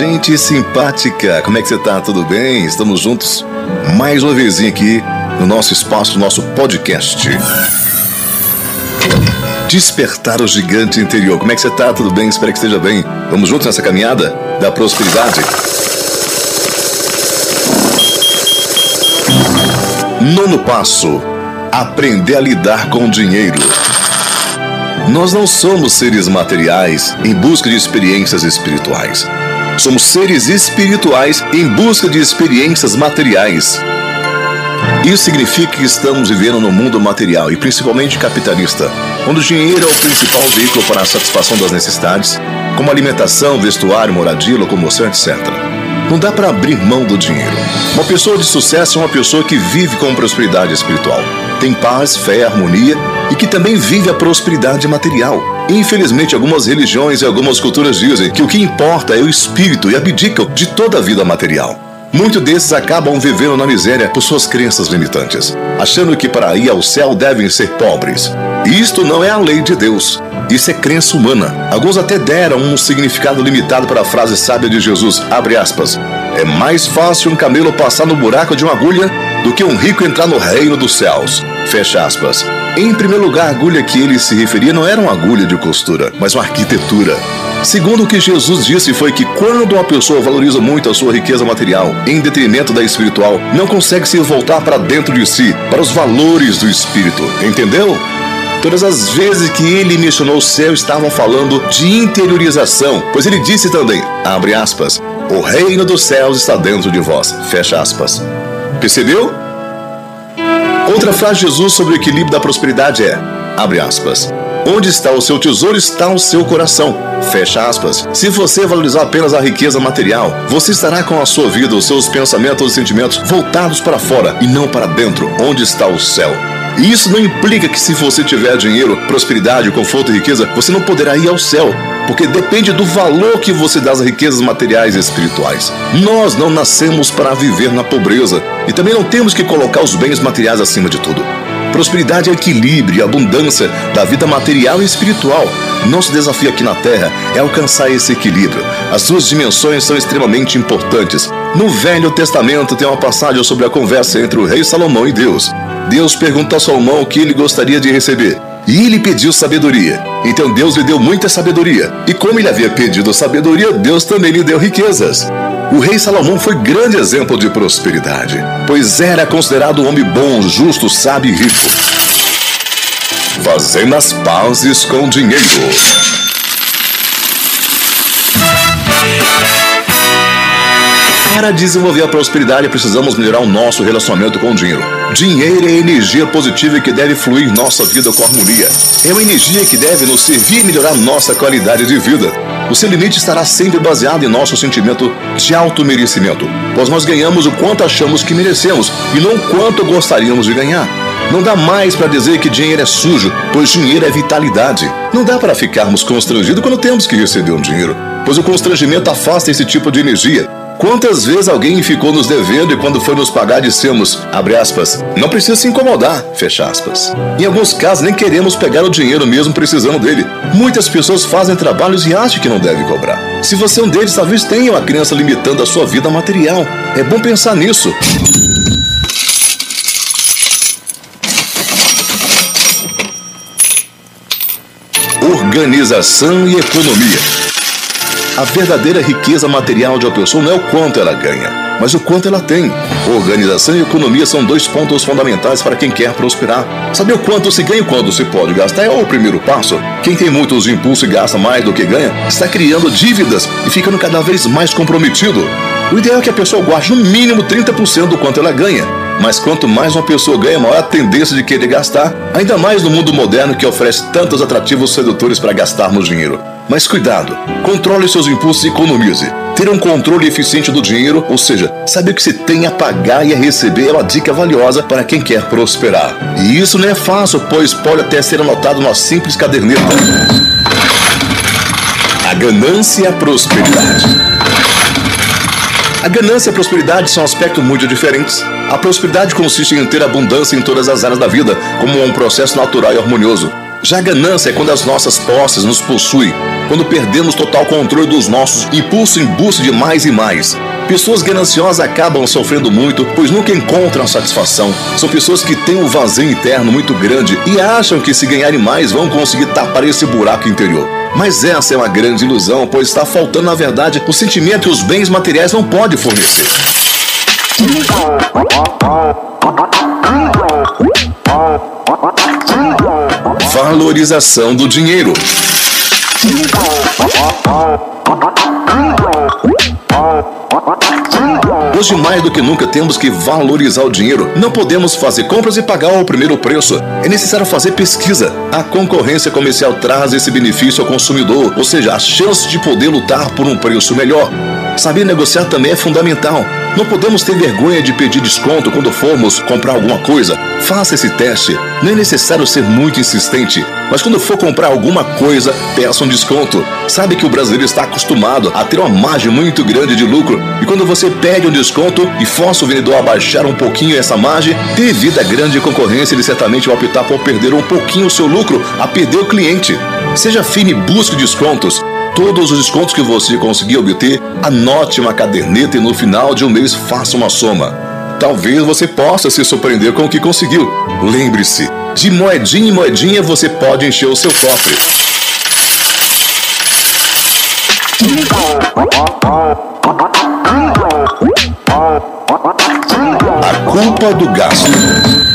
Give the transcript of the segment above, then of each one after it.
gente simpática, como é que você tá? Tudo bem? Estamos juntos mais uma vez aqui no nosso espaço, no nosso podcast. Despertar o gigante interior. Como é que você tá? Tudo bem? Espero que esteja bem. Vamos juntos nessa caminhada da prosperidade. Nono passo: aprender a lidar com o dinheiro. Nós não somos seres materiais em busca de experiências espirituais. Somos seres espirituais em busca de experiências materiais. Isso significa que estamos vivendo no mundo material e principalmente capitalista, onde o dinheiro é o principal veículo para a satisfação das necessidades, como alimentação, vestuário, moradia, locomoção, etc. Não dá para abrir mão do dinheiro. Uma pessoa de sucesso é uma pessoa que vive com prosperidade espiritual, tem paz, fé, harmonia e que também vive a prosperidade material. Infelizmente, algumas religiões e algumas culturas dizem que o que importa é o espírito e abdicam de toda a vida material. Muitos desses acabam vivendo na miséria por suas crenças limitantes, achando que para ir ao céu devem ser pobres. E isto não é a lei de Deus. Isso é crença humana. Alguns até deram um significado limitado para a frase sábia de Jesus, abre aspas. É mais fácil um camelo passar no buraco de uma agulha do que um rico entrar no reino dos céus. Fecha aspas. Em primeiro lugar, a agulha que ele se referia não era uma agulha de costura, mas uma arquitetura. Segundo o que Jesus disse foi que quando uma pessoa valoriza muito a sua riqueza material em detrimento da espiritual, não consegue se voltar para dentro de si, para os valores do espírito. Entendeu? Todas as vezes que ele mencionou o céu estavam falando de interiorização, pois ele disse também, abre aspas, o reino dos céus está dentro de vós, fecha aspas. Percebeu? Outra frase de Jesus sobre o equilíbrio da prosperidade é, abre aspas, onde está o seu tesouro está o seu coração, fecha aspas. Se você valorizar apenas a riqueza material, você estará com a sua vida, os seus pensamentos e sentimentos voltados para fora e não para dentro, onde está o céu. E isso não implica que se você tiver dinheiro, prosperidade, conforto e riqueza, você não poderá ir ao céu, porque depende do valor que você dá às riquezas materiais e espirituais. Nós não nascemos para viver na pobreza e também não temos que colocar os bens materiais acima de tudo. Prosperidade é equilíbrio e abundância da vida material e espiritual. Nosso desafio aqui na Terra é alcançar esse equilíbrio. As suas dimensões são extremamente importantes. No Velho Testamento tem uma passagem sobre a conversa entre o rei Salomão e Deus. Deus perguntou a Salomão o que ele gostaria de receber. E ele pediu sabedoria. Então Deus lhe deu muita sabedoria. E como ele havia pedido sabedoria, Deus também lhe deu riquezas. O rei Salomão foi grande exemplo de prosperidade, pois era considerado um homem bom, justo, sábio e rico. Fazendo as pazes com dinheiro. Para desenvolver a prosperidade, precisamos melhorar o nosso relacionamento com o dinheiro. Dinheiro é energia positiva que deve fluir nossa vida com harmonia. É uma energia que deve nos servir e melhorar nossa qualidade de vida. O seu limite estará sempre baseado em nosso sentimento de auto-merecimento, pois nós ganhamos o quanto achamos que merecemos e não quanto gostaríamos de ganhar. Não dá mais para dizer que dinheiro é sujo, pois dinheiro é vitalidade. Não dá para ficarmos constrangidos quando temos que receber um dinheiro, pois o constrangimento afasta esse tipo de energia Quantas vezes alguém ficou nos devendo e quando foi nos pagar dissemos, abre aspas, não precisa se incomodar, fecha aspas. Em alguns casos nem queremos pegar o dinheiro mesmo precisando dele. Muitas pessoas fazem trabalhos e acham que não deve cobrar. Se você é um deles, talvez tenha uma crença limitando a sua vida material. É bom pensar nisso. Organização e economia. A verdadeira riqueza material de uma pessoa não é o quanto ela ganha, mas o quanto ela tem. Organização e economia são dois pontos fundamentais para quem quer prosperar. Saber o quanto se ganha e quanto se pode gastar é o primeiro passo. Quem tem muitos impulsos e gasta mais do que ganha está criando dívidas e ficando cada vez mais comprometido. O ideal é que a pessoa guarde no mínimo 30% do quanto ela ganha. Mas quanto mais uma pessoa ganha, maior a tendência de querer gastar, ainda mais no mundo moderno que oferece tantos atrativos sedutores para gastarmos dinheiro. Mas cuidado, controle seus impulsos e economize. Ter um controle eficiente do dinheiro, ou seja, saber o que se tem a pagar e a receber é uma dica valiosa para quem quer prosperar. E isso não é fácil, pois pode até ser anotado numa simples caderneta. A ganância e a prosperidade. A ganância e a prosperidade são aspectos muito diferentes. A prosperidade consiste em ter abundância em todas as áreas da vida, como um processo natural e harmonioso. Já ganância é quando as nossas posses nos possuem, quando perdemos total controle dos nossos impulsos em busca de mais e mais. Pessoas gananciosas acabam sofrendo muito, pois nunca encontram satisfação. São pessoas que têm um vazio interno muito grande e acham que se ganharem mais vão conseguir tapar esse buraco interior. Mas essa é uma grande ilusão, pois está faltando, na verdade, o sentimento que os bens materiais não podem fornecer. Valorização do dinheiro. Hoje, mais do que nunca, temos que valorizar o dinheiro. Não podemos fazer compras e pagar o primeiro preço. É necessário fazer pesquisa. A concorrência comercial traz esse benefício ao consumidor, ou seja, a chance de poder lutar por um preço melhor. Saber negociar também é fundamental. Não podemos ter vergonha de pedir desconto quando formos comprar alguma coisa. Faça esse teste. Não é necessário ser muito insistente, mas quando for comprar alguma coisa, peça um desconto. Sabe que o brasileiro está acostumado a ter uma margem muito grande de lucro e quando você pede um desconto e força o vendedor a baixar um pouquinho essa margem, devido à grande concorrência, ele certamente vai optar por perder um pouquinho o seu lucro a perder o cliente. Seja fino e busque descontos. Todos os descontos que você conseguir obter, anote uma caderneta e no final de um mês faça uma soma. Talvez você possa se surpreender com o que conseguiu. Lembre-se, de moedinha em moedinha você pode encher o seu cofre. A culpa do gasto.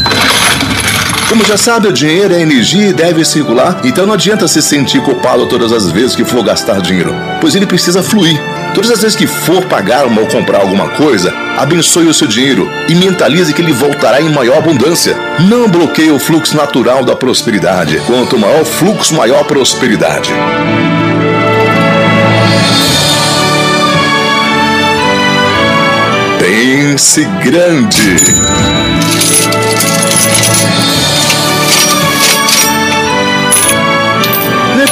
Como já sabe, o dinheiro é energia e deve circular, então não adianta se sentir culpado todas as vezes que for gastar dinheiro, pois ele precisa fluir. Todas as vezes que for pagar ou comprar alguma coisa, abençoe o seu dinheiro e mentalize que ele voltará em maior abundância. Não bloqueie o fluxo natural da prosperidade. Quanto maior fluxo, maior prosperidade. Pense grande.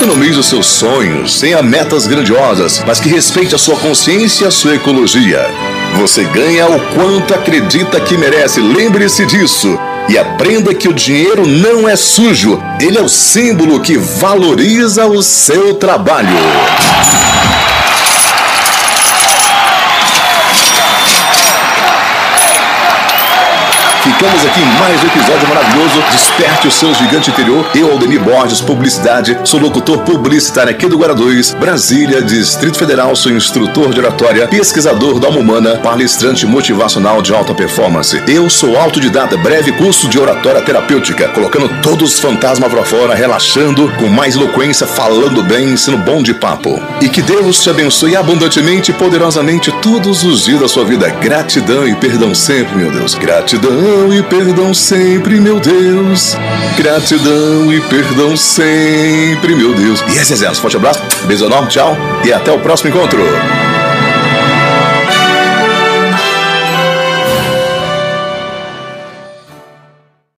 Economize os seus sonhos, tenha metas grandiosas, mas que respeite a sua consciência e a sua ecologia. Você ganha o quanto acredita que merece, lembre-se disso. E aprenda que o dinheiro não é sujo, ele é o símbolo que valoriza o seu trabalho. Ficamos aqui em mais um episódio maravilhoso. Desperte o seu gigante interior. Eu, Aldemir Borges, Publicidade, sou locutor publicitário aqui do Guarda 2, Brasília, Distrito Federal. Sou instrutor de oratória, pesquisador da alma humana, palestrante motivacional de alta performance. Eu sou autodidata, breve curso de oratória terapêutica, colocando todos os fantasmas pra fora, relaxando, com mais eloquência, falando bem, ensino bom de papo. E que Deus te abençoe abundantemente e poderosamente todos os dias da sua vida. Gratidão e perdão sempre, meu Deus. Gratidão Gratidão e perdão sempre, meu Deus. Gratidão e perdão sempre, meu Deus. E esse é Zé. Forte abraço, beijo enorme, tchau e até o próximo encontro.